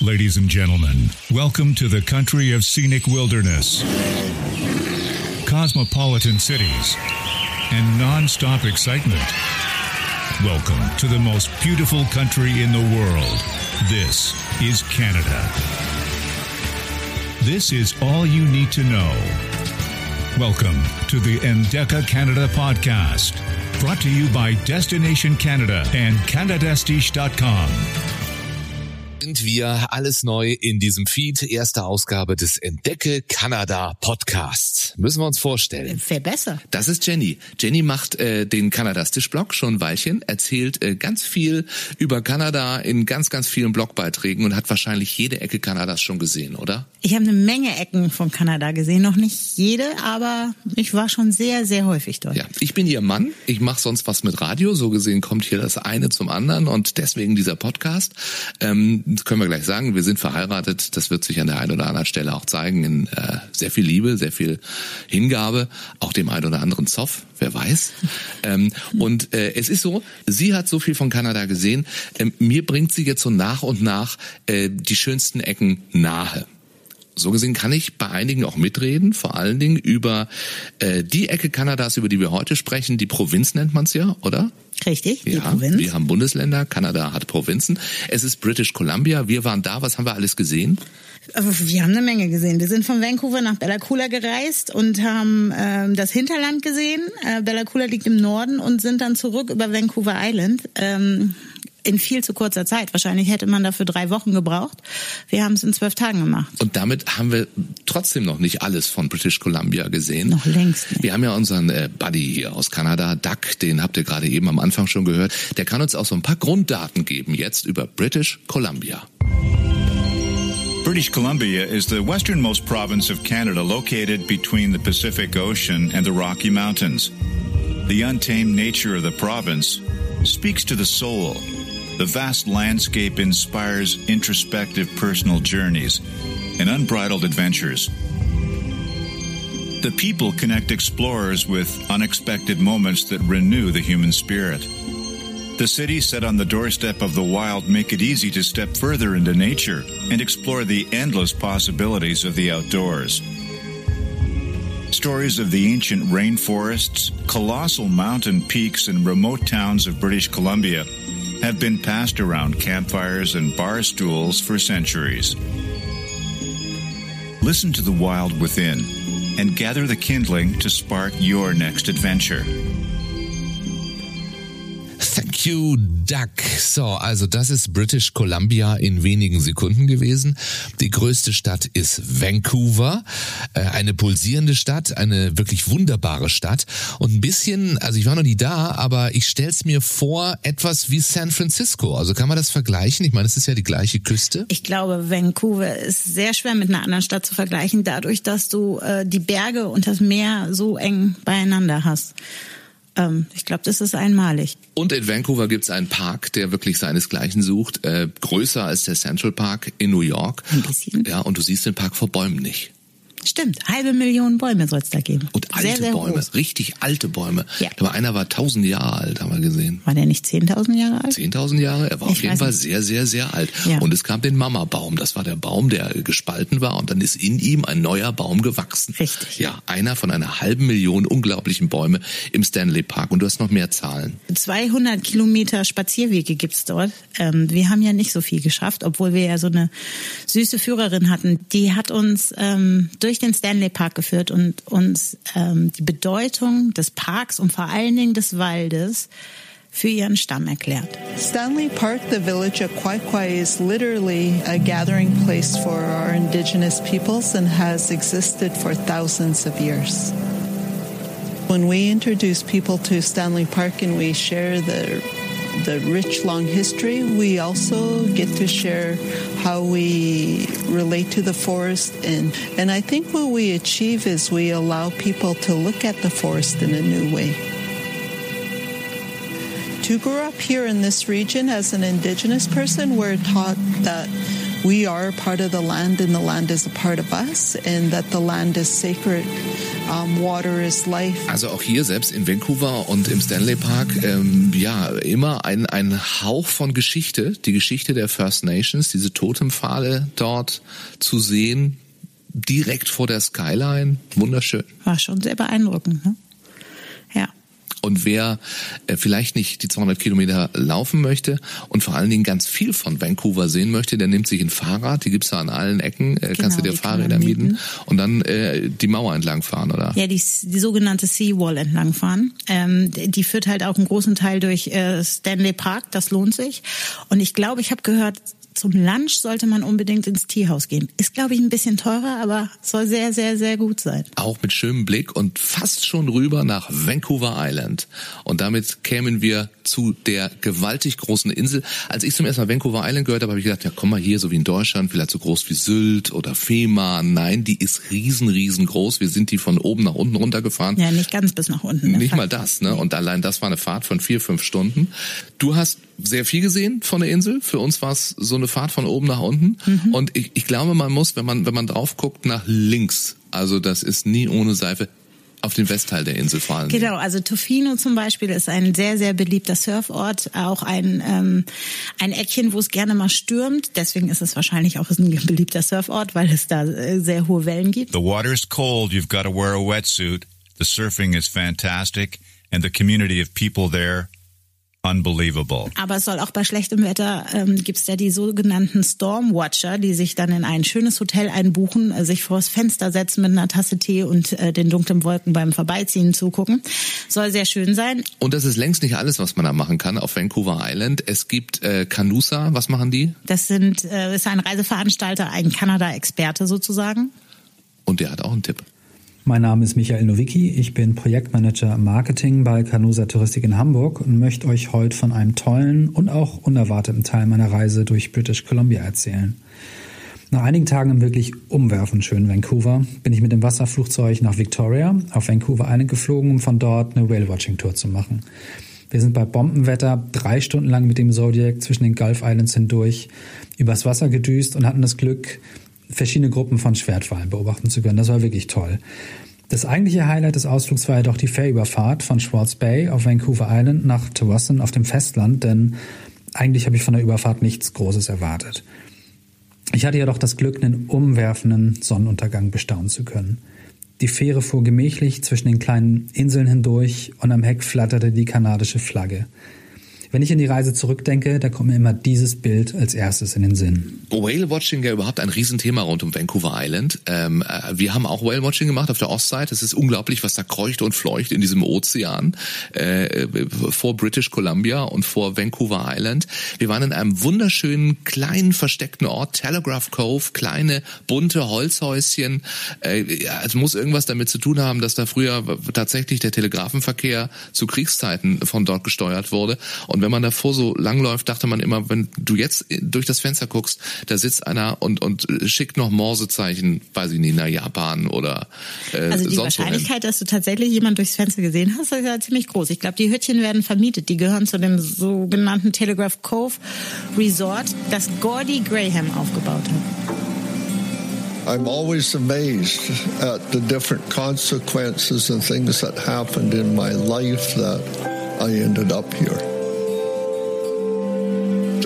Ladies and gentlemen, welcome to the country of scenic wilderness, cosmopolitan cities, and non-stop excitement. Welcome to the most beautiful country in the world. This is Canada. This is all you need to know. Welcome to the Endeca Canada podcast, brought to you by Destination Canada and CanadaStiche.com. sind wir alles neu in diesem Feed. Erste Ausgabe des Entdecke Kanada Podcasts. Müssen wir uns vorstellen. Wer besser? Das ist Jenny. Jenny macht äh, den Kanadastisch-Blog schon ein Weilchen, erzählt äh, ganz viel über Kanada in ganz, ganz vielen Blogbeiträgen und hat wahrscheinlich jede Ecke Kanadas schon gesehen, oder? Ich habe eine Menge Ecken von Kanada gesehen. Noch nicht jede, aber ich war schon sehr, sehr häufig dort. Ja, ich bin ihr Mann. Ich mache sonst was mit Radio. So gesehen kommt hier das eine zum anderen und deswegen dieser Podcast. Ähm, das können wir gleich sagen. Wir sind verheiratet. Das wird sich an der einen oder anderen Stelle auch zeigen in äh, sehr viel Liebe, sehr viel Hingabe, auch dem einen oder anderen Zoff, wer weiß. Ähm, und äh, es ist so, sie hat so viel von Kanada gesehen. Ähm, mir bringt sie jetzt so nach und nach äh, die schönsten Ecken nahe. So gesehen kann ich bei einigen auch mitreden, vor allen Dingen über äh, die Ecke Kanadas, über die wir heute sprechen. Die Provinz nennt man es ja, oder? Richtig, die ja, Provinz. wir haben Bundesländer, Kanada hat Provinzen. Es ist British Columbia. Wir waren da. Was haben wir alles gesehen? Wir haben eine Menge gesehen. Wir sind von Vancouver nach Bella Coola gereist und haben ähm, das Hinterland gesehen. Äh, Bella Coola liegt im Norden und sind dann zurück über Vancouver Island. Ähm, in viel zu kurzer Zeit. Wahrscheinlich hätte man dafür drei Wochen gebraucht. Wir haben es in zwölf Tagen gemacht. Und damit haben wir trotzdem noch nicht alles von British Columbia gesehen. Noch längst nicht. Wir haben ja unseren äh, Buddy hier aus Kanada, Duck, den habt ihr gerade eben am Anfang schon gehört. Der kann uns auch so ein paar Grunddaten geben jetzt über British Columbia. British Columbia is the westernmost province of Canada located between the Pacific Ocean and the Rocky Mountains. The untamed nature of the province speaks to the soul. The vast landscape inspires introspective personal journeys and unbridled adventures. The people connect explorers with unexpected moments that renew the human spirit. The cities set on the doorstep of the wild make it easy to step further into nature and explore the endless possibilities of the outdoors. Stories of the ancient rainforests, colossal mountain peaks, and remote towns of British Columbia have been passed around campfires and bar stools for centuries. Listen to the wild within and gather the kindling to spark your next adventure. Duck. So, also das ist British Columbia in wenigen Sekunden gewesen. Die größte Stadt ist Vancouver. Äh, eine pulsierende Stadt, eine wirklich wunderbare Stadt. Und ein bisschen, also ich war noch nie da, aber ich stell's mir vor, etwas wie San Francisco. Also kann man das vergleichen? Ich meine, es ist ja die gleiche Küste. Ich glaube, Vancouver ist sehr schwer mit einer anderen Stadt zu vergleichen, dadurch, dass du äh, die Berge und das Meer so eng beieinander hast. Ähm, ich glaube, das ist einmalig. Und in Vancouver gibt's einen Park, der wirklich seinesgleichen sucht, äh, größer als der Central Park in New York. Ein bisschen. Ja, und du siehst den Park vor Bäumen nicht. Stimmt, halbe Million Bäume soll es da geben. Und alte sehr, sehr Bäume, Groß. richtig alte Bäume. Ja. Aber einer war tausend Jahre alt, haben wir gesehen. War der nicht 10.000 Jahre alt? 10.000 Jahre, er war Ich auf jeden Fall nicht. sehr, sehr, sehr alt. Ja. Und es gab den Mama-Baum, das war der Baum, der gespalten war und dann ist in ihm ein neuer Baum gewachsen. Richtig. Ja, einer von einer halben Million unglaublichen Bäume im Stanley Park und du hast noch mehr Zahlen. 200 Kilometer Spazierwege gibt's dort. Ähm, wir haben ja nicht so viel geschafft, obwohl wir ja so eine süße Führerin hatten. Die hat uns ähm, durch den Stanley Park geführt und uns ähm, die Bedeutung des Parks und vor allen Dingen des Waldes für ihren Stamm erklärt. Stanley Park, the village of Kwai is literally a gathering place for our indigenous peoples and has existed for thousands of years. When we introduce people to Stanley Park and we share the the rich long history, we also get to share how we relate to the forest and and I think what we achieve is we allow people to look at the forest in a new way. To grow up here in this region as an indigenous person, we're taught that we are part of the land and the land is a part of us and that the land is sacred. Um, water is life. Also auch hier, selbst in Vancouver und im Stanley Park, ähm, ja, immer ein, ein Hauch von Geschichte, die Geschichte der First Nations, diese Totempfahle dort zu sehen, direkt vor der Skyline. Wunderschön. War schon sehr beeindruckend, ne? Und wer äh, vielleicht nicht die 200 Kilometer laufen möchte und vor allen Dingen ganz viel von Vancouver sehen möchte, der nimmt sich ein Fahrrad, die gibt's da an allen Ecken, äh, kannst du Genau, dir Fahrräder mieten. und dann äh, die Mauer entlang fahren, oder? Ja, die, die sogenannte Seawall entlangfahren. Ähm, die führt halt auch einen großen Teil durch äh, Stanley Park, das lohnt sich. Und ich glaube, ich habe gehört, zum Lunch sollte man unbedingt ins Teehaus gehen. Ist, glaube ich, ein bisschen teurer, aber soll sehr, sehr, sehr gut sein. Auch mit schönem Blick und fast schon rüber nach Vancouver Island. Und damit kämen wir zu der gewaltig großen Insel. Als ich zum ersten Mal Vancouver Island gehört habe, habe ich gedacht, ja komm mal hier, so wie in Deutschland, vielleicht so groß wie Sylt oder Fehmarn. Nein, die ist riesen, riesengroß. Wir sind die von oben nach unten runtergefahren. Ja, nicht ganz bis nach unten. Nicht mal das, ne? Und allein das war eine Fahrt von vier, fünf Stunden. Du hast sehr viel gesehen von der Insel. Für uns war es so eine Fahrt von oben nach unten. Mhm. Und ich, ich glaube, man muss, wenn man, wenn man drauf guckt, nach links. Also das ist nie ohne Seife. Auf den Westteil der Insel vor allem. Genau, also Tofino zum Beispiel ist ein sehr, sehr beliebter Surfort, auch ein, ähm, ein Eckchen, wo es gerne mal stürmt. Deswegen ist es wahrscheinlich auch ein beliebter Surfort, weil es da äh, sehr hohe Wellen gibt. The water's cold, you've got to wear a wetsuit. The surfing is fantastic, and the community of people there, unbelievable. Aber es soll auch bei schlechtem Wetter ähm, gibt es da die sogenannten Stormwatcher, die sich dann in ein schönes Hotel einbuchen, äh, sich vors Fenster setzen mit einer Tasse Tee und äh, den dunklen Wolken beim Vorbeiziehen zugucken. Soll sehr schön sein. Und das ist längst nicht alles, was man da machen kann auf Vancouver Island. Es gibt äh, Canusa, was machen die? Das sind äh, ist ein Reiseveranstalter, ein Kanada-Experte sozusagen. Und der hat auch einen Tipp. Mein Name ist Michael Nowicki, ich bin Projektmanager Marketing bei Canusa Touristik in Hamburg und möchte euch heute von einem tollen und auch unerwarteten Teil meiner Reise durch British Columbia erzählen. Nach einigen Tagen im wirklich umwerfend schönen Vancouver bin ich mit dem Wasserflugzeug nach Victoria auf Vancouver Island geflogen, um von dort eine Whale-Watching-Tour zu machen. Wir sind bei Bombenwetter drei Stunden lang mit dem Zodiac zwischen den Gulf Islands hindurch übers Wasser gedüst und hatten das Glück, verschiedene Gruppen von Schwertwalen beobachten zu können. Das war wirklich toll. Das eigentliche Highlight des Ausflugs war jedoch die Fährüberfahrt von Schwartz Bay auf Vancouver Island nach Tsawwassen auf dem Festland, denn eigentlich habe ich von der Überfahrt nichts Großes erwartet. Ich hatte jedoch das Glück, einen umwerfenden Sonnenuntergang bestaunen zu können. Die Fähre fuhr gemächlich zwischen den kleinen Inseln hindurch und am Heck flatterte die kanadische Flagge. Wenn ich an die Reise zurückdenke, da kommt mir immer dieses Bild als erstes in den Sinn. Whale-Watching ja überhaupt ein Riesenthema rund um Vancouver Island. Ähm, äh, wir haben auch Whale-Watching gemacht auf der Ostseite. Es ist unglaublich, was da kreucht und fleucht in diesem Ozean äh, vor British Columbia und vor Vancouver Island. Wir waren in einem wunderschönen, kleinen, versteckten Ort, Telegraph Cove, kleine, bunte Holzhäuschen. Äh, es muss irgendwas damit zu tun haben, dass da früher tatsächlich der Telegrafenverkehr zu Kriegszeiten von dort gesteuert wurde. Und wenn man davor so langläuft, dachte man immer, wenn du jetzt durch das Fenster guckst, da sitzt einer und, und schickt noch Morsezeichen, weiß ich nicht, nach Japan oder äh, Also die sonst wohin. Wahrscheinlichkeit, dass du tatsächlich jemand durchs Fenster gesehen hast, ist ja ziemlich groß. Ich glaube, die Hütchen werden vermietet. Die gehören zu dem sogenannten Telegraph Cove Resort, das Gordy Graham aufgebaut hat. I'm always amazed at the different consequences and things that happened in my life that I ended up here.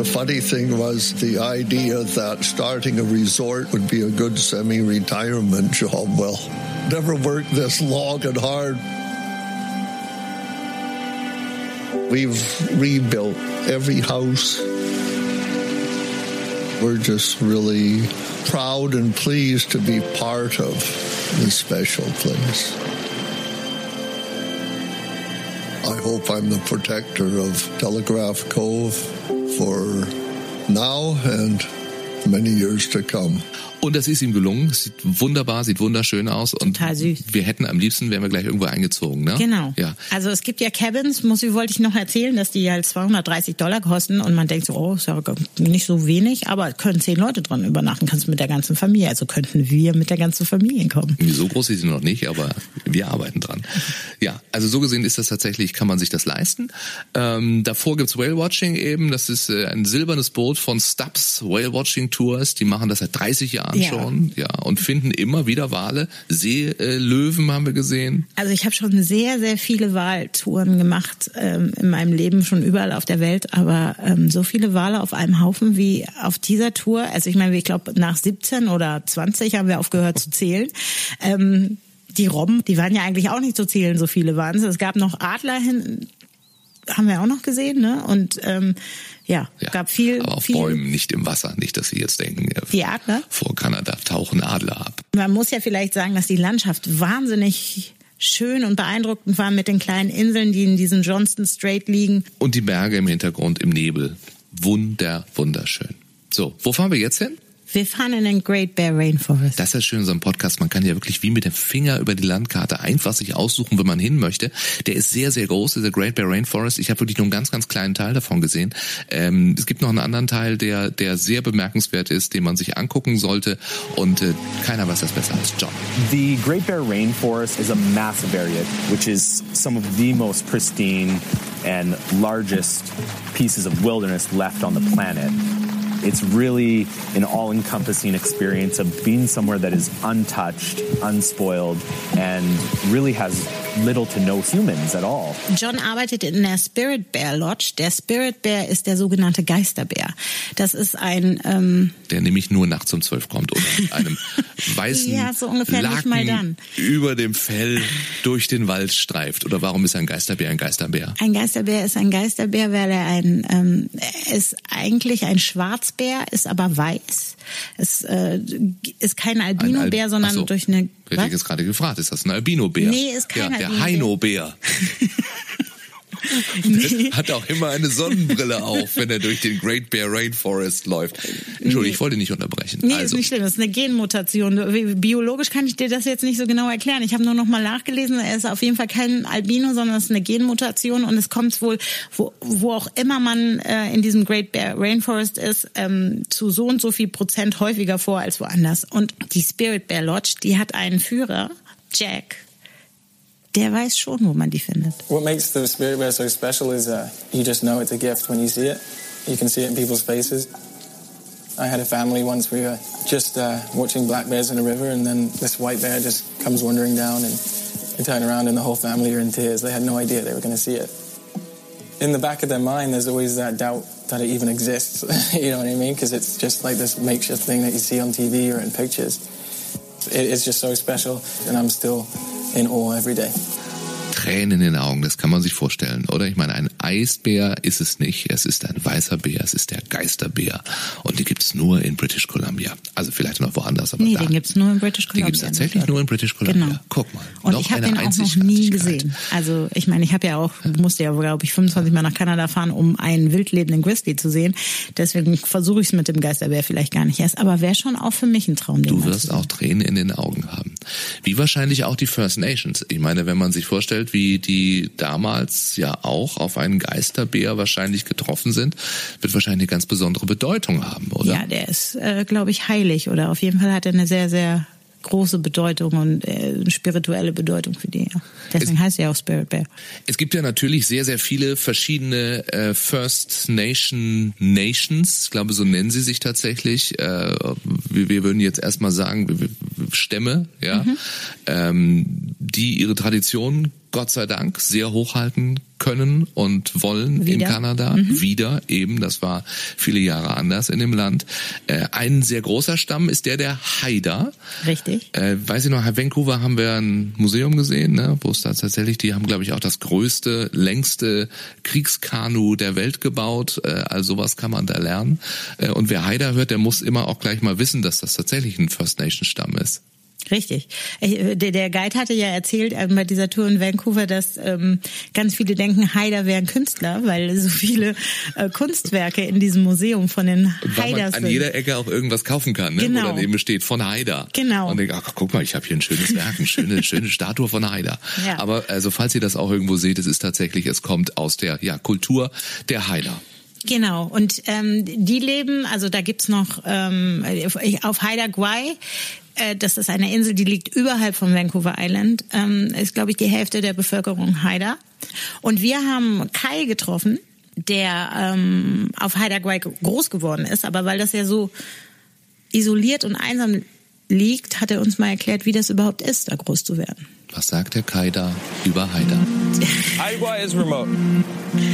The funny thing was the idea that starting a resort would be a good semi retirement job. Well, never worked this long and hard. We've rebuilt every house. We're just really proud and pleased to be part of this special place. I hope I'm the protector of Telegraph Cove for now and many years to come. Und das ist ihm gelungen. Sieht wunderbar, sieht wunderschön aus. Und Total süß. Wir hätten am liebsten, wären wir gleich irgendwo eingezogen, ne? Genau. Ja. Also es gibt ja Cabins, muss ich, wollte ich noch erzählen, dass die halt 230 Dollar kosten und man denkt so, oh, ist ja nicht so wenig, aber können zehn Leute dran übernachten, kannst du mit der ganzen Familie. Also könnten wir mit der ganzen Familie kommen. So groß ist sie noch nicht, aber wir arbeiten dran. Ja, also so gesehen ist das tatsächlich, kann man sich das leisten. Ähm, davor gibt's Whale Watching eben, das ist äh, ein silbernes Boot von Stubbs Whale Watching Tours, die machen das seit 30 Jahren Ja. schon, ja, und finden immer wieder Wale. Seelöwen haben wir gesehen. Also ich habe schon sehr, sehr viele Wahltouren gemacht ähm, in meinem Leben, schon überall auf der Welt, aber ähm, so viele Wale auf einem Haufen wie auf dieser Tour, also ich meine, ich glaube nach 17 oder 20 haben wir aufgehört zu zählen. Ähm, die Robben, die waren ja eigentlich auch nicht zu zählen, so viele waren es. Es gab noch Adler hin, haben wir auch noch gesehen, ne? Und ähm, ja, Ja, gab viel, aber auf viel. Bäumen, nicht im Wasser. Nicht, dass Sie jetzt denken, Die Adler? vor Kanada tauchen Adler ab. Man muss ja vielleicht sagen, dass die Landschaft wahnsinnig schön und beeindruckend war mit den kleinen Inseln, die in diesem Johnston Strait liegen. Und die Berge im Hintergrund im Nebel. Wunder, wunderschön. So, wo fahren wir jetzt hin? Wir fahren in den Great Bear Rainforest. Das ist das Schöne in so einem Podcast. Man kann ja wirklich wie mit dem Finger über die Landkarte einfach sich aussuchen, wo man hin möchte. Der ist sehr, sehr groß, dieser Great Bear Rainforest. Ich habe wirklich nur einen ganz, ganz kleinen Teil davon gesehen. Ähm, es gibt noch einen anderen Teil, der, der sehr bemerkenswert ist, den man sich angucken sollte. Und äh, keiner weiß das besser als John. The Great Bear Rainforest is a massive area, which is some of the most pristine and largest pieces of wilderness left on the planet. It's really an all encompassing experience of being somewhere that is untouched, unspoiled, and really has little to no humans at all. John arbeitet in der Spirit Bear Lodge. Der Spirit Bear ist der sogenannte Geisterbär. Das ist ein ähm, Der nämlich nur nachts um zwölf kommt oder mit einem weißen Ja, so ungefähr nicht Laken mal dann. über dem Fell durch den Wald streift. Oder warum ist ein Geisterbär ein Geisterbär? Ein Geisterbär ist ein Geisterbär, weil er ein ähm, ist eigentlich ein Schwarzbär, ist aber weiß. Es äh, ist kein Ein Al- Albino-Bär, sondern so. durch eine Hätte ich jetzt gerade gefragt, ist das ein Albino-Bär? Nee, ist kein ja, der Albino-Bär. Heino-Bär. Der hat auch immer eine Sonnenbrille auf, wenn er durch den Great Bear Rainforest läuft. Entschuldigung, ich wollte nicht unterbrechen. Nee, also, ist nicht schlimm, das ist eine Genmutation. Biologisch kann ich dir das jetzt nicht so genau erklären. Ich habe nur noch mal nachgelesen, er ist auf jeden Fall kein Albino, sondern es ist eine Genmutation und es kommt wohl, wo, wo auch immer man äh, in diesem Great Bear Rainforest ist, ähm, zu so und so viel Prozent häufiger vor als woanders. Und die Spirit Bear Lodge, die hat einen Führer, Jack, der weiß schon, wo man die findet. What makes the spirit bear so special is uh, you just know it's a gift when you see it. You can see it in people's faces. I had a family once we were just uh, watching black bears in a river, and then this white bear just comes wandering down, and you turn around, and the whole family are in tears. They had no idea they were going to see it. In the back of their mind, there's always that doubt that it even exists. you know what I mean? Because it's just like this makeshift thing that you see on TV or in pictures. It, it's just so special, and I'm still in awe every day. Tränen in den Augen, das kann man sich vorstellen, oder? Ich meine, ein Eisbär ist es nicht, es ist ein weißer Bär, es ist der Geisterbär. Und die gibt es nur in British Columbia. Also vielleicht noch woanders, aber Nee, da. den gibt's nur in British Den Columbia. gibt's tatsächlich nur in British Columbia. Genau. Guck mal. Und ich habe den auch noch nie gesehen. Also ich meine, ich habe ja auch, musste ja, glaube ich, 25 Mal nach Kanada fahren, um einen wildlebenden Grizzly zu sehen. Deswegen versuche ich es mit dem Geisterbär vielleicht gar nicht erst. Aber wäre schon auch für mich ein Traum. Du wirst auch Tränen in den Augen haben. Wie wahrscheinlich auch die First Nations. Ich meine, wenn man sich vorstellt, wie die damals ja auch auf einen Geisterbär wahrscheinlich getroffen sind, wird wahrscheinlich eine ganz besondere Bedeutung haben, oder? Ja, der ist, äh, glaube ich, heilig oder auf jeden Fall hat er eine sehr, sehr große Bedeutung und äh, eine spirituelle Bedeutung für die. Deswegen heißt er auch Spirit Bear. Es gibt ja natürlich sehr, sehr viele verschiedene äh, First Nation Nations. Ich glaube, so nennen sie sich tatsächlich. Äh, wir, wir würden jetzt erstmal sagen, Stämme, ja, ähm, die ihre Tradition Gott sei Dank sehr hochhalten können und wollen in Wieder. Kanada. Wieder eben, das war viele Jahre anders in dem Land. Äh, ein sehr großer Stamm ist der der Haida. Richtig. Äh, weiß ich noch, in Vancouver haben wir ein Museum gesehen, ne, wo es da tatsächlich, die haben, glaube ich, auch das größte, längste Kriegskanu der Welt gebaut. Äh, also sowas kann man da lernen. Äh, und wer Haida hört, der muss immer auch gleich mal wissen, dass das tatsächlich ein First Nation Stamm ist. Richtig. Ich, der, Guide hatte ja erzählt ähm, bei dieser Tour in Vancouver, dass ähm, ganz viele denken, Haider wäre ein Künstler, weil so viele äh, Kunstwerke in diesem Museum von den Haiders sind. an jeder Ecke auch irgendwas kaufen kann, ne? genau. wo daneben steht von Haider. Genau. Und denkt, ach guck mal, ich habe hier ein schönes Werk, eine schöne, schöne Statue von Haider. Ja. Aber also falls ihr das auch irgendwo seht, es ist tatsächlich, es kommt aus der ja, Kultur der Haider. Genau, und ähm, die leben, also da gibt's noch ähm, auf Haida Gwaii, äh, das ist eine Insel, die liegt überhalb von Vancouver Island, ähm, ist, glaube ich, die Hälfte der Bevölkerung Haida. Und wir haben Kai getroffen, der ähm, auf Haida Gwaii groß geworden ist, aber weil das ja so isoliert und einsam liegt, hat er uns mal erklärt, wie das überhaupt ist, da groß zu werden. Was sagt der Kai da über Haida? Haida is remote.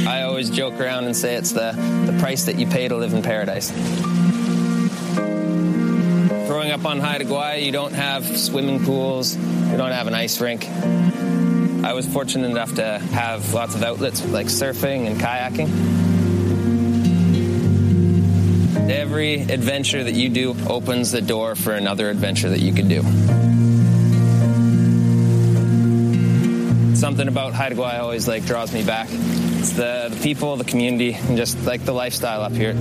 I always joke around and say it's the, the price that you pay to live in paradise. Growing up on Haida Gwaii, you don't have swimming pools, you don't have an ice rink. I was fortunate enough to have lots of outlets like surfing and kayaking. Every adventure that you do opens the door for another adventure that you can do. Something about Haida Gwaii always like draws me back. It's the, the people, the community, and just like the lifestyle up here.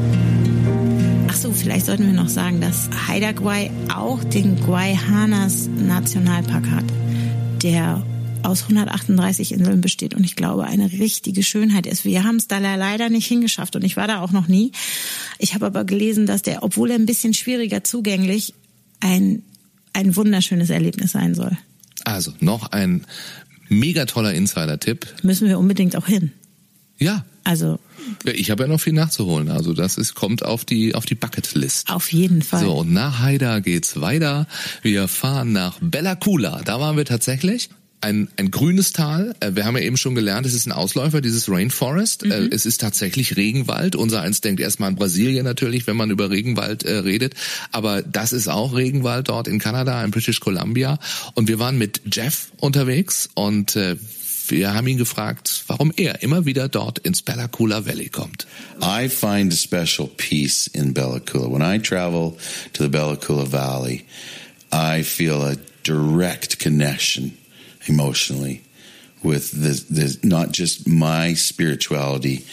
So, vielleicht sollten wir noch sagen, dass Haida Gwaii auch den Guayhanas Nationalpark hat, der aus 138 Inseln besteht und ich glaube eine richtige Schönheit ist. Wir haben es da leider nicht hingeschafft und ich war da auch noch nie. Ich habe aber gelesen, dass der, obwohl er ein bisschen schwieriger zugänglich, ein, ein wunderschönes Erlebnis sein soll. Also noch ein mega toller Insider-Tipp. Müssen wir unbedingt auch hin. Ja. Also ich habe ja noch viel nachzuholen. Also das ist, kommt auf die auf die Bucketlist. Auf jeden Fall. So und nach Haida geht's weiter. Wir fahren nach Bella Coola. Da waren wir tatsächlich ein, ein grünes Tal. Äh, wir haben ja eben schon gelernt, es ist ein Ausläufer dieses Rainforest. Äh, mhm. Es ist tatsächlich Regenwald. Unser eins denkt erstmal an Brasilien natürlich, wenn man über Regenwald äh, redet. Aber das ist auch Regenwald dort in Kanada, in British Columbia. Und wir waren mit Jeff unterwegs und äh, wir haben ihn gefragt, warum er immer wieder dort ins Valley kommt. I find a special peace in Bella Coola. When I travel to the Bella Coola Valley, I feel a direct connection emotionally with the, the not just my spirituality,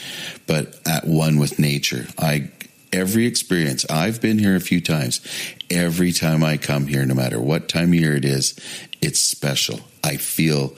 but at one with nature. I every experience I've been here a few times. Every time I come here, no matter what time of year it is, it's special. I feel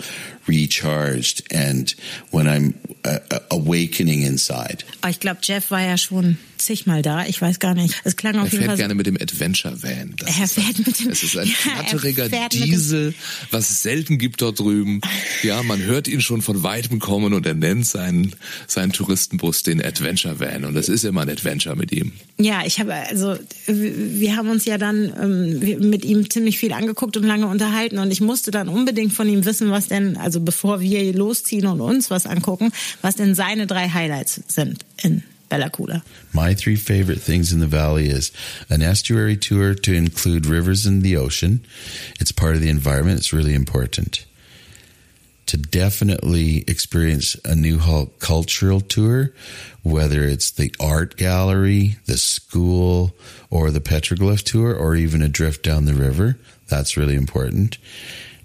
recharged and when I'm uh, awakening inside. Ich glaube, Jeff war ja schon zigmal da. Ich weiß gar nicht. Es klang auf er jeden Fall. Er fährt gerne mit dem Adventure Van. Das er fährt mit dem. Es ist ein flatteriger ja, Diesel, was es selten gibt dort drüben. Ja, man hört ihn schon von weitem kommen und er nennt seinen seinen Touristenbus den Adventure Van und das ist immer ein Adventure mit ihm. Ja, ich habe also wir haben uns ja dann ähm, mit ihm ziemlich viel angeguckt und lange unterhalten und ich musste dann unbedingt von ihm wissen, was denn also bevor wir losziehen und uns was angucken, was denn seine drei Highlights sind in Bella Coola. My three favorite things in the valley is an estuary tour to include rivers and the ocean. It's part of the environment. It's really important. To definitely experience a new cultural tour, whether it's the art gallery, the school, or the petroglyph tour, or even a drift down the river. That's really important.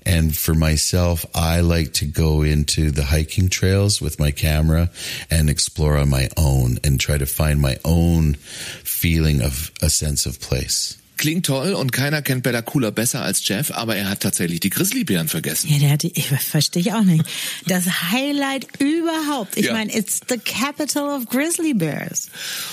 And for myself, I like to go into the hiking trails with my camera and explore on my own and try to find my own feeling of a sense of place. Klingt toll und keiner kennt Bella Coola besser als Jeff, aber er hat tatsächlich die Grizzlybären vergessen. Ja, der hat die, ich verstehe ich auch nicht. Das Highlight überhaupt. Ich ja. meine, it's the capital of Grizzly Bears.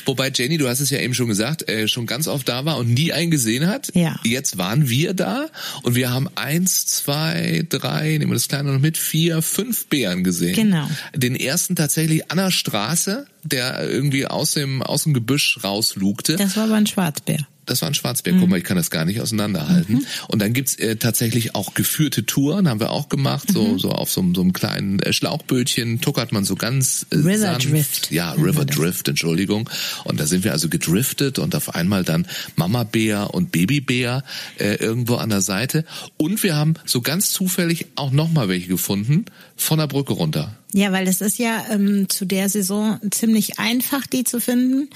Wobei Jenny, du hast es ja eben schon gesagt, äh, schon ganz oft da war und nie einen gesehen hat. Ja. Jetzt waren wir da und wir haben eins, zwei, drei, nehmen wir das kleine noch mit, vier, fünf Bären gesehen. Genau. Den ersten tatsächlich an der Straße, der irgendwie aus dem, aus dem Gebüsch rauslugte. Das war aber ein Schwarzbär. Das war ein Schwarzbär. Mhm. Guck mal, ich kann das gar nicht auseinanderhalten. Mhm. Und dann gibt's äh, tatsächlich auch geführte Touren, haben wir auch gemacht, so, mhm. so auf so, so einem kleinen äh, Schlauchbötchen tuckert man so ganz äh, River sanft. Drift. Ja, River Drift, Entschuldigung. Und da sind wir also gedriftet und auf einmal dann Mama Bär und Babybär äh, irgendwo an der Seite. Und wir haben so ganz zufällig auch nochmal welche gefunden von der Brücke runter. Ja, weil es ist ja ähm, zu der Saison ziemlich einfach, die zu finden,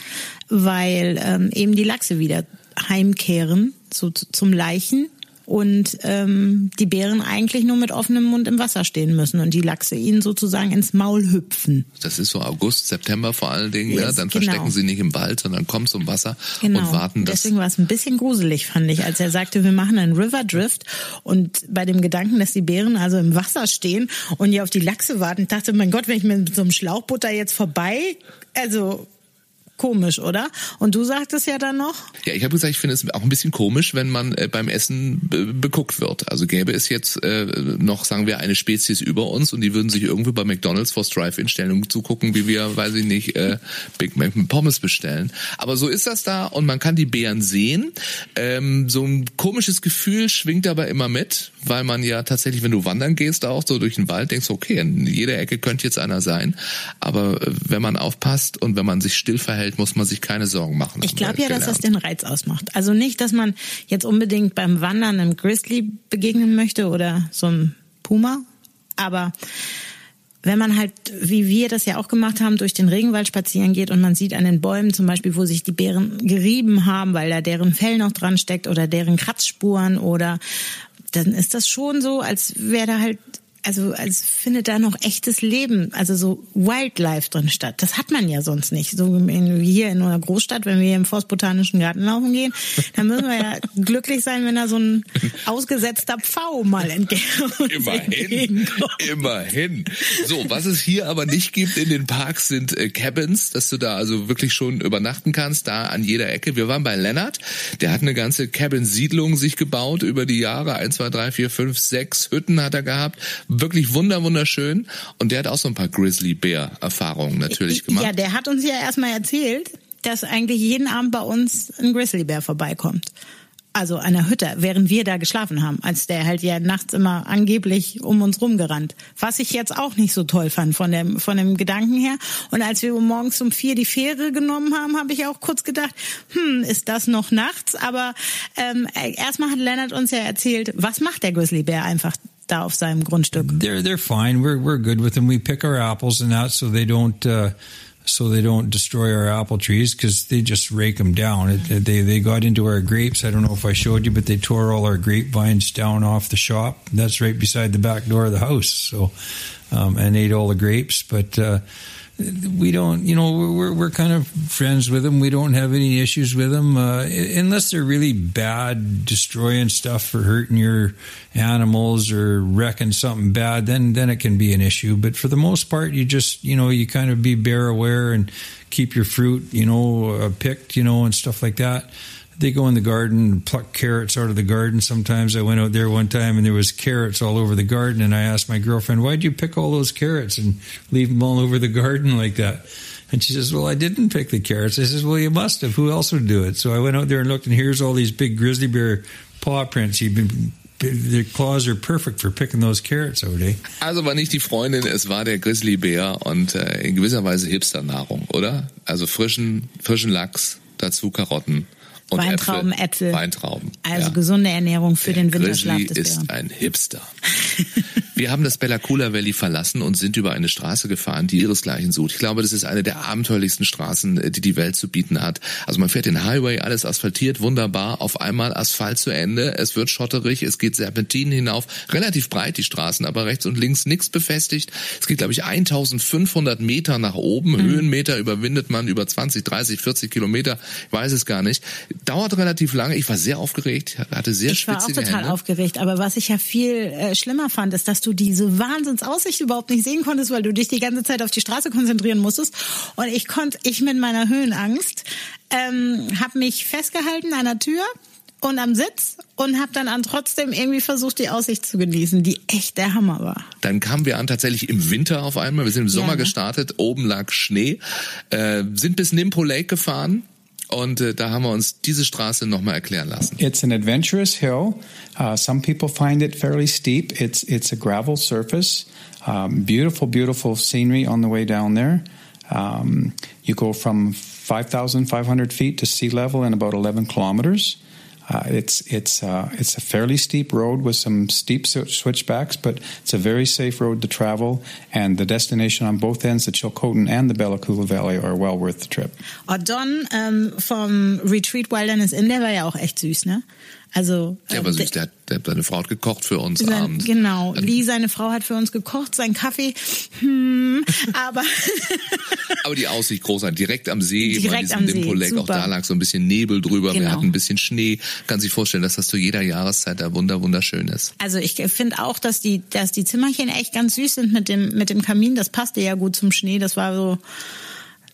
weil ähm, eben die Lachse wieder heimkehren, so zum Leichen und ähm, die Bären eigentlich nur mit offenem Mund im Wasser stehen müssen und die Lachse ihnen sozusagen ins Maul hüpfen. Das ist so August, September vor allen Dingen. Yes, ne? Dann genau. verstecken sie nicht im Wald, sondern kommen zum Wasser Genau. und warten, dass Deswegen war es ein bisschen gruselig, fand ich, als er sagte, wir machen einen River Drift. Und bei dem Gedanken, dass die Bären also im Wasser stehen und die auf die Lachse warten, dachte, mein Gott, wenn ich mit so einem Schlauchboot da jetzt vorbei, also komisch, oder? Und du sagtest ja dann noch, Ja, ich habe gesagt, ich finde es auch ein bisschen komisch, wenn man äh, beim Essen be beguckt wird. Also gäbe es jetzt äh, noch, sagen wir, eine Spezies über uns und die würden sich irgendwie bei McDonalds vor Drive-In-Stellen und zugucken, wie wir, weiß ich nicht, äh, Big Mac mit Pommes bestellen. Aber so ist das da und man kann die Bären sehen. Ähm, so ein komisches Gefühl schwingt aber immer mit, weil man ja tatsächlich, wenn du wandern gehst, auch so durch den Wald, denkst, okay, in jeder Ecke könnte jetzt einer sein. Aber äh, wenn man aufpasst und wenn man sich still verhält, muss man sich keine Sorgen machen. ich glaube ja, dass das gelernt. den Reiz ausmacht. Also nicht, dass man jetzt unbedingt beim Wandern einem Grizzly begegnen möchte oder so einem Puma, aber wenn man halt, wie wir das ja auch gemacht haben, durch den Regenwald spazieren geht und man sieht an den Bäumen zum Beispiel, wo sich die Bären gerieben haben, weil da deren Fell noch dran steckt oder deren Kratzspuren oder dann ist das schon so, als wäre da halt, also als findet da noch echtes Leben, also so Wildlife drin statt. Das hat man ja sonst nicht. So in, wie hier in einer Großstadt, wenn wir hier im Forstbotanischen Garten laufen gehen, dann müssen wir ja glücklich sein, wenn da so ein ausgesetzter Pfau mal entge uns Immerhin, entgegenkommt. immerhin. So, was es hier aber nicht gibt in den Parks sind äh, Cabins, dass du da also wirklich schon übernachten kannst, da an jeder Ecke. Wir waren bei Lennart, der hat eine ganze Cabin-Siedlung sich gebaut über die Jahre. Eins, zwei, drei, vier, fünf, sechs Hütten hat er gehabt. Wirklich wunder, wunderschön. Und der hat auch so ein paar Grizzly-Bear-Erfahrungen natürlich gemacht. Ja, der hat uns ja erstmal erzählt, dass eigentlich jeden Abend bei uns ein Grizzlybär vorbeikommt. Also an der Hütte, während wir da geschlafen haben, als der halt ja nachts immer angeblich um uns rumgerannt. Was ich jetzt auch nicht so toll fand von dem, von dem Gedanken her. Und als wir morgens um vier die Fähre genommen haben, habe ich auch kurz gedacht, hm, ist das noch nachts? Aber ähm, erstmal hat Leonard uns ja erzählt, was macht der Grizzlybär einfach da auf seinem Grundstück? They're they're fine. We're we're good with them. We pick our apples and that, so they don't uh, so they don't destroy our apple trees because they just rake them down. They they got into our grapes. I don't know if I showed you, but they tore all our grapevines down off the shop. That's right beside the back door of the house. So um, and ate all the grapes, but. Uh, we don't, you know, we're we're kind of friends with them. We don't have any issues with them, uh, unless they're really bad, destroying stuff or hurting your animals or wrecking something bad. Then then it can be an issue. But for the most part, you just, you know, you kind of be bear aware and keep your fruit, you know, uh, picked, you know, and stuff like that they go in the garden and pluck carrots out of the garden. Sometimes I went out there one time and there was carrots all over the garden, and I asked my girlfriend, "Why'd you pick all those carrots and leave them all over the garden like that?" And she says, "Well, I didn't pick the carrots." I says, "Well, you must have. Who else would do it?" So I went out there and looked, and here's all these big grizzly bear paw prints. You've been their claws are perfect for picking those carrots out, eh? Also war nicht die Freundin, es war der Grizzlybär und äh, in gewisser Weise Hipsternahrung, oder? Also frischen, frischen Lachs, dazu Karotten. Und Weintrauben, Äpfel. Äpfel. Weintrauben. Also ja. gesunde Ernährung für den Grizzly Winterschlaf des ist ein Hipster. Wir haben das Bella Coola Valley verlassen und sind über eine Straße gefahren, die ihresgleichen sucht. Ich glaube, das ist eine der abenteuerlichsten Straßen, äh, die die Welt zu bieten hat. Also man fährt den Highway, alles asphaltiert, wunderbar, auf einmal Asphalt zu Ende, es wird schotterig, es geht Serpentinen hinauf, relativ breit die Straßen, aber rechts und links nichts befestigt. Es geht, glaube ich, 1500 Meter nach oben, Höhenmeter überwindet man über 20, 30, 40 Kilometer, ich weiß es gar nicht. Dauert relativ lange, ich war sehr aufgeregt, hatte sehr Ich war auch total Hände. aufgeregt, aber was ich ja viel äh, schlimmer fand, ist, dass du diese Wahnsinnsaussicht überhaupt nicht sehen konntest, weil du dich die ganze Zeit auf die Straße konzentrieren musstest. Und ich konnte, ich mit meiner Höhenangst, ähm, habe mich festgehalten an der Tür und am Sitz und habe dann an trotzdem irgendwie versucht, die Aussicht zu genießen, die echt der Hammer war. Dann kamen wir an tatsächlich im Winter auf einmal. Wir sind im Sommer Ja, ne? gestartet, oben lag Schnee, äh, sind bis Nimpo Lake gefahren und äh, da haben wir uns diese Straße nochmal erklären lassen. It's an adventurous hill. Uh, some people find it fairly steep. It's it's a gravel surface. Um, beautiful, beautiful scenery on the way down there. Um, you go from 5,500 feet to sea level in about 11 kilometers. Uh, it's it's uh, it's a fairly steep road with some steep switchbacks, but it's a very safe road to travel. And the destination on both ends, the Chilcotin and the Bella Coola Valley, are well worth the trip. Oh, Don ähm, Retreat Wilderness Inn, der war auch echt süß, ne? Also Ja, äh, aber süß, der hat, der, seine Frau hat gekocht für uns sein, abends. genau, Lee, seine Frau hat für uns gekocht, seinen Kaffee, hm, aber Aber die Aussicht großartig, direkt am See, Direkt an diesem am See, Dimpo Lake, auch da lag so ein bisschen Nebel drüber, wir Genau. hatten ein bisschen Schnee. Kann sich vorstellen, dass das zu jeder Jahreszeit da wunder wunderschön ist. Also ich finde auch, dass die, dass die Zimmerchen echt ganz süß sind mit dem, mit dem Kamin. Das passte ja gut zum Schnee. Das war so,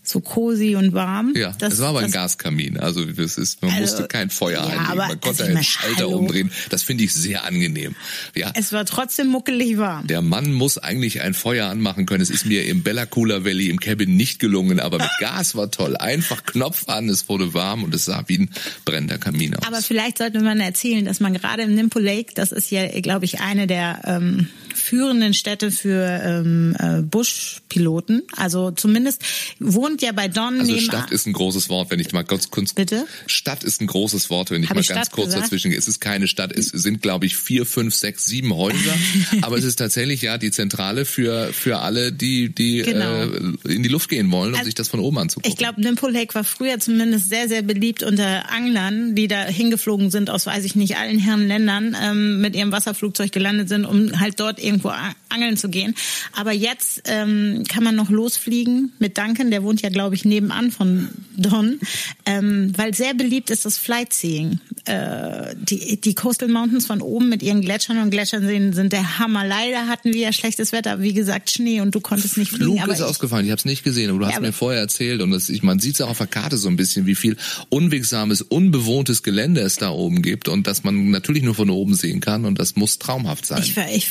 so cozy und warm. Ja, das, es war aber ein Gaskamin, also das ist, man Also, musste kein Feuer ja, einlegen, aber- man konnte also einen meine, Schalter hallo. umdrehen. Das finde ich sehr angenehm. Ja, Es war trotzdem muckelig warm. Der Mann muss eigentlich ein Feuer anmachen können. Es ist mir im Bella Coola Valley im Cabin nicht gelungen, aber mit Gas war toll. Einfach Knopf an, es wurde warm und es sah wie ein brennender Kamin aus. Aber vielleicht sollte man erzählen, dass man gerade im Nimpo Lake, das ist ja, glaube ich, eine der ähm, führenden Städte für ähm, äh, Buschpiloten. Also zumindest wohnt ja bei Don also Stadt ist ein großes Wort, wenn ich mal kurz, kurz Bitte? Stadt ist ein großes Wort, wenn ich Hab mal ich ganz Stadt kurz gesagt? dazwischen gehe. Es ist keine Stadt, es sind glaube ich vier, fünf, sechs, sieben Häuser, aber es ist tatsächlich ja die Zentrale für für alle, die die Genau. äh, in die Luft gehen wollen, um Also, sich das von oben anzugucken. Ich glaube, Nimpo Lake war früher zumindest sehr, sehr beliebt unter Anglern, die da hingeflogen sind aus, weiß ich nicht, allen Herren Ländern, ähm, mit ihrem Wasserflugzeug gelandet sind, um halt dort irgendwo angeln zu gehen. Aber jetzt ähm, kann man noch losfliegen mit Duncan, der wohnt ja, glaube ich, nebenan von Don, ähm, weil sehr beliebt ist das Flightseeing. Äh, die, die Coastal Mountains von oben mit ihren Gletschern und Gletschern sind der Hammer. Leider hatten wir ja schlechtes Wetter, wie gesagt, Schnee und du konntest nicht fliegen. Flug aber ist ich- ausgefallen, ich habe es nicht gesehen, aber du Ja, hast aber- mir vorher erzählt und das, ich, man sieht es auch auf der Karte so ein bisschen, wie viel unwegsames, unbewohntes Gelände es da oben gibt und dass man natürlich nur von oben sehen kann und das muss traumhaft sein. Ich, ich,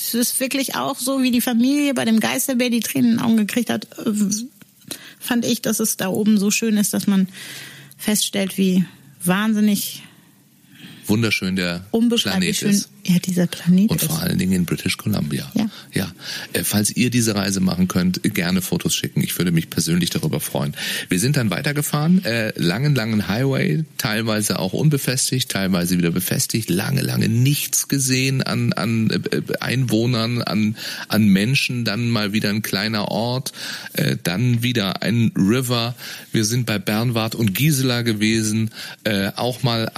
es ist wirklich auch so, wie die Familie bei dem Geisterbär die Tränen in den Augen gekriegt hat, äh, fand ich, dass es da oben so schön ist, dass man feststellt, wie wahnsinnig Wunderschön der Planet schön ist. ja, dieser Planet Und ist. vor allen Dingen in British Columbia. Ja. ja. Äh, falls ihr diese Reise machen könnt, gerne Fotos schicken. Ich würde mich persönlich darüber freuen. Wir sind dann weitergefahren, äh, langen, langen Highway, teilweise auch unbefestigt, teilweise wieder befestigt, lange, lange nichts gesehen an, an äh, Einwohnern, an, an Menschen, dann mal wieder ein kleiner Ort, äh, dann wieder ein River. Wir sind bei Bernward und Gisela gewesen, äh, auch mal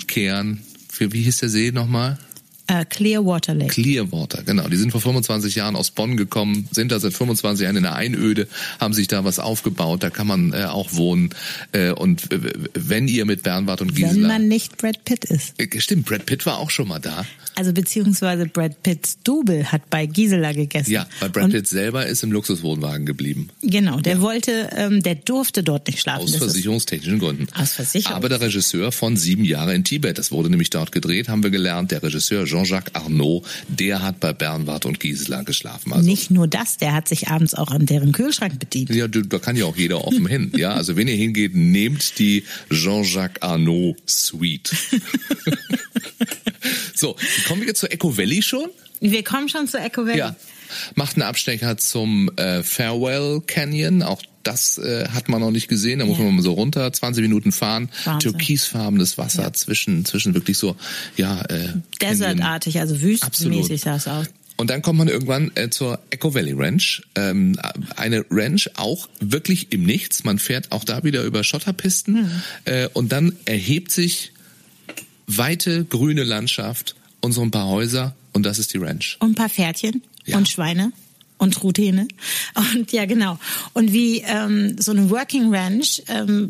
einkehren. Für, wie hieß der See nochmal? Äh, Clearwater Lake. Clearwater, genau. Die sind vor 25 Jahren aus Bonn gekommen, sind da seit 25 Jahren in der Einöde, haben sich da was aufgebaut, da kann man äh, auch wohnen. Äh, und äh, wenn ihr mit Bernward und wenn Gisela... man nicht Brad Pitt ist. Äh, Stimmt, Brad Pitt war auch schon mal da. Also beziehungsweise Brad Pitts Double hat bei Gisela gegessen. Ja, weil Brad Pitt selber ist im Luxuswohnwagen geblieben. Genau, der wollte, ähm, der durfte dort nicht schlafen. Aus Das versicherungstechnischen Gründen. Aus Versicherung. Aber der Regisseur von Sieben Jahre in Tibet, das wurde nämlich dort gedreht, haben wir gelernt, der Regisseur Jean-Jacques Arnaud, der hat bei Bernward und Gisela geschlafen. Also Nicht nur das, der hat sich abends auch an deren Kühlschrank bedient. Ja, da kann ja auch jeder offen hin. Ja, also wenn ihr hingeht, nehmt die Jean-Jacques Arnaud Suite. so, kommen wir jetzt zur Echo Valley schon? Wir kommen schon zu Echo Valley. Ja. Macht einen Abstecher zum äh, Farewell Canyon. Auch das äh, hat man noch nicht gesehen. Da muss man mal so runter, 20 Minuten fahren. Wahnsinn. Türkisfarbenes Wasser zwischen, zwischen wirklich so, ja, äh, Desertartig, also wüstenmäßig sah es aus. und dann kommt man irgendwann äh, zur Echo Valley Ranch. Ähm, eine Ranch auch wirklich im Nichts. Man fährt auch da wieder über Schotterpisten. Hm. Äh, und dann erhebt sich weite grüne Landschaft und so ein paar Häuser. Und das ist die Ranch. Und ein paar Pferdchen und Schweine und Truthähne. Und ja, genau. Und wie ähm, so eine Working Ranch, ähm,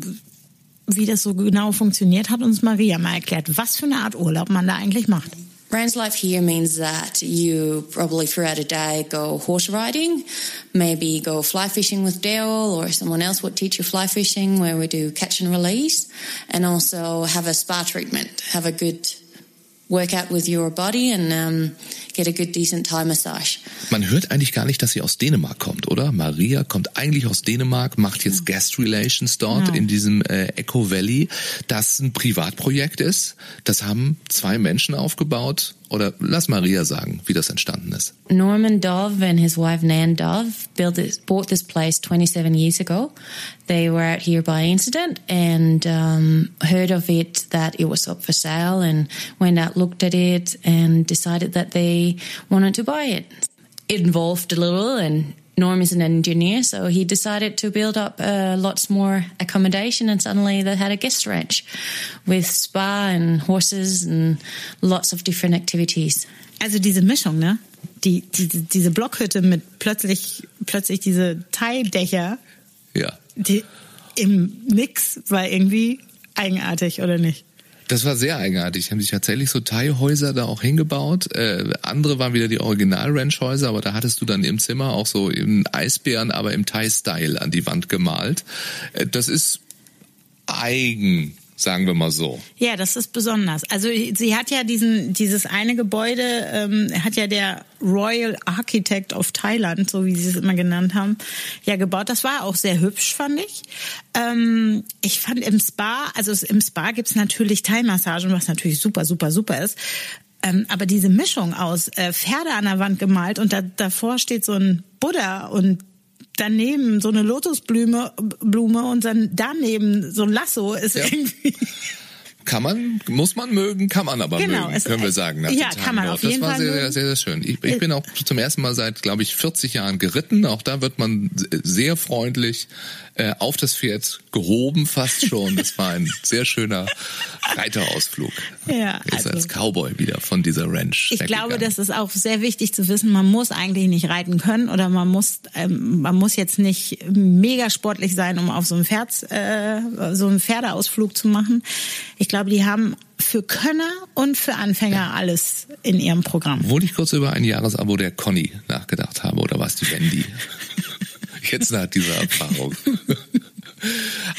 wie das so genau funktioniert, hat uns Maria mal erklärt, was für eine Art Urlaub man da eigentlich macht. Ranch life here means that you probably throughout a day go horse riding, maybe go fly fishing with Dale or someone else would teach you fly fishing where we do catch and release and also have a spa treatment, have a good workout with your body and um, get a good decent Thai massage. Man hört eigentlich gar nicht, dass sie aus Dänemark kommt, oder? Maria kommt eigentlich aus Dänemark, macht jetzt Guest Relations dort Ja. in diesem äh, Echo Valley, das ein Privatprojekt ist. Das haben zwei Menschen aufgebaut. Oder lass Maria sagen, wie das entstanden ist. Norman Dove and his wife Nan Dove built this, bought this place 27 years ago. They were out here by incident and um, heard of it that it was up for sale and went out, looked at it, and decided that they wanted to buy it. It involved a little and Norm is an engineer, so he decided to build up uh, lots more accommodation, and suddenly they had a guest ranch with spa and horses and lots of different activities. Also diese Mischung, ne? Die, diese, diese Blockhütte mit plötzlich, plötzlich diese Teildächer, Ja. die im Mix war irgendwie eigenartig, oder nicht? Das war sehr eigenartig. Haben sich tatsächlich so Teilhäuser da auch hingebaut. Äh, andere waren wieder die Original-Ranchhäuser, aber da hattest du dann im Zimmer auch so einen Eisbären, aber im Thai-Style an die Wand gemalt. Äh, das ist eigen, sagen wir mal so. Ja, das ist besonders. Also sie hat ja diesen, dieses eine Gebäude, ähm, hat ja der Royal Architect of Thailand, so wie sie es immer genannt haben, ja gebaut. Das war auch sehr hübsch, fand ich. Ähm, ich fand im Spa, also im Spa gibt's natürlich Thai-Massagen, was natürlich super, super, super ist. Ähm, aber diese Mischung aus äh, Pferde an der Wand gemalt und da, davor steht so ein Buddha und daneben so eine Lotusblume Blume und dann daneben so ein Lasso ist Ja. irgendwie Kann man, muss man mögen, kann man aber Genau, mögen, es- können wir sagen. nach ja, kann man auf das jeden war Fall sehr, sehr, sehr, sehr schön. Ich, ich Äh, bin auch zum ersten Mal seit, glaube ich, 40 Jahren geritten. Auch da wird man sehr freundlich äh, auf das Pferd gehoben, fast schon. Das war ein sehr schöner Reiterausflug. Ja, also- als Cowboy wieder von dieser Ranch. Ich glaube, weggegangen. das ist auch sehr wichtig zu wissen. Man muss eigentlich nicht reiten können oder man muss, ähm, man muss jetzt nicht mega sportlich sein, um auf so einem Pferd, äh, so einen Pferdeausflug zu machen. Ich glaube, die haben für Könner und für Anfänger alles in ihrem Programm. Obwohl ich kurz über ein Jahresabo der Conny nachgedacht habe, oder war es die Wendy? Jetzt nach dieser Erfahrung.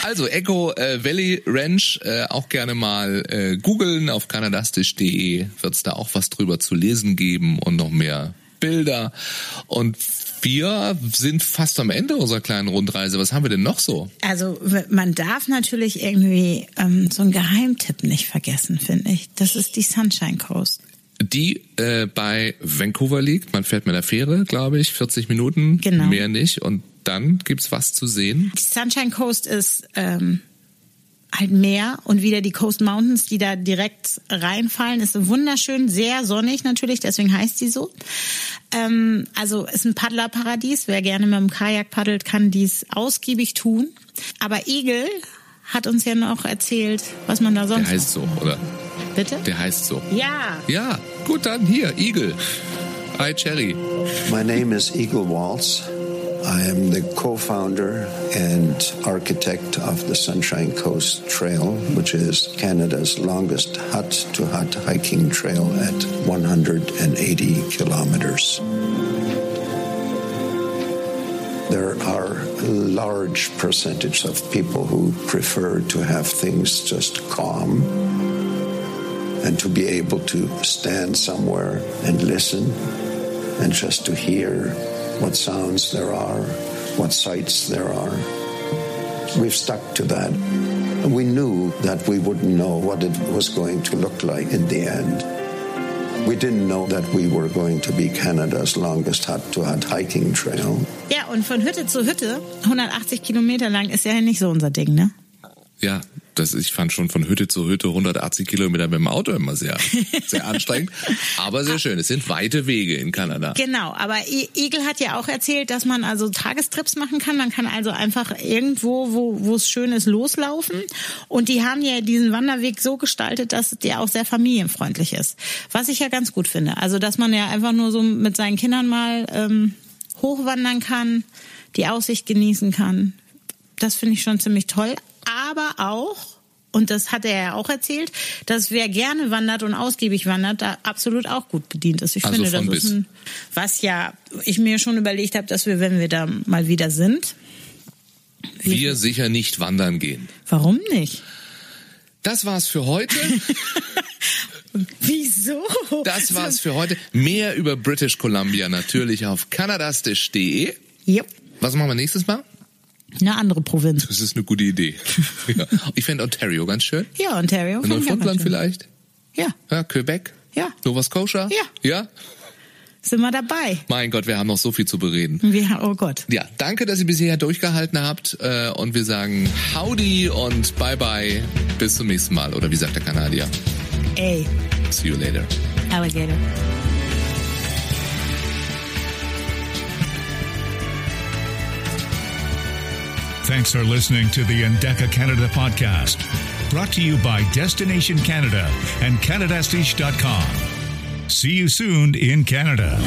Also Echo äh, Valley Ranch äh, auch gerne mal äh, googeln auf kanadastisch.de wird es da auch was drüber zu lesen geben und noch mehr Bilder. Und wir sind fast am Ende unserer kleinen Rundreise. Was haben wir denn noch so? Also man darf natürlich irgendwie ähm, so einen Geheimtipp nicht vergessen, finde ich. Das ist die Sunshine Coast. Die äh, bei Vancouver liegt. Man fährt mit der Fähre, glaube ich, 40 Minuten, Genau. mehr nicht. Und dann gibt's was zu sehen. Die Sunshine Coast ist ähm, halt Meer und wieder die Coast Mountains, die da direkt reinfallen. Ist wunderschön, sehr sonnig natürlich, deswegen heißt sie so. Ähm, also ist ein Paddlerparadies. Wer gerne mit dem Kajak paddelt, kann dies ausgiebig tun. Aber Igel hat uns ja noch erzählt, was man da Der sonst. heißt so, oder? Bitte? Der heißt so. Ja. Ja, gut, dann hier, Igel. Hi, Cherry. My name is Eagle Waltz. I am the co-founder and architect of the Sunshine Coast Trail, which is Canada's longest hut-to-hut hiking trail at 180 kilometers. There are a large percentage of people who prefer to have things just calm and to be able to stand somewhere and listen and just to hear what sounds there are, what sights there are. We've stuck to that. And we knew that we wouldn't know what it was going to look like in the end. We didn't know that we were going to be Canada's longest hut-to-hut hiking trail. Ja, und von Hütte zu Hütte, 180 Kilometer lang, ist ja nicht so unser Ding, ne? Ja, das, ich fand schon von Hütte zu Hütte 180 Kilometer mit dem Auto immer sehr, sehr anstrengend. Aber sehr schön. Es sind weite Wege in Kanada. Genau, aber Igel hat ja auch erzählt, dass man also Tagestrips machen kann. Man kann also einfach irgendwo, wo, wo es schön ist, loslaufen. Und die haben ja diesen Wanderweg so gestaltet, dass der auch sehr familienfreundlich ist. Was ich ja ganz gut finde. Also, dass man ja einfach nur so mit seinen Kindern mal ähm, hochwandern kann, die Aussicht genießen kann. Das finde ich schon ziemlich toll. Aber auch, und das hat er ja auch erzählt, dass wer gerne wandert und ausgiebig wandert, da absolut auch gut bedient ist. Ich Also finde, das von ist bis. ein, was ja ich mir schon überlegt habe, dass wir, wenn wir da mal wieder sind, Wir sicher nicht wandern gehen. warum nicht? Das war's für heute. Wieso? Das war's für heute. Mehr über British Columbia natürlich auf kanadastisch.de. Yep. Was machen wir nächstes Mal? Eine andere Provinz. Das ist eine gute Idee. ja. Ich fände Ontario ganz schön. Ja, Ontario. Neufundland vielleicht. Ja. Ja, Quebec. Ja. Nova Scotia. Ja. Ja. Sind wir dabei? Mein Gott, wir haben noch so viel zu bereden. Wir, oh Gott. Ja, danke, dass ihr bisher durchgehalten habt. Äh, und wir sagen Howdy und Bye Bye. Bis zum nächsten Mal. Oder wie sagt der Kanadier? Ey, See you later. Alligator. Thanks for listening to the Endeca Canada podcast, brought to you by Destination Canada and CanadaStage.com. See you soon in Canada.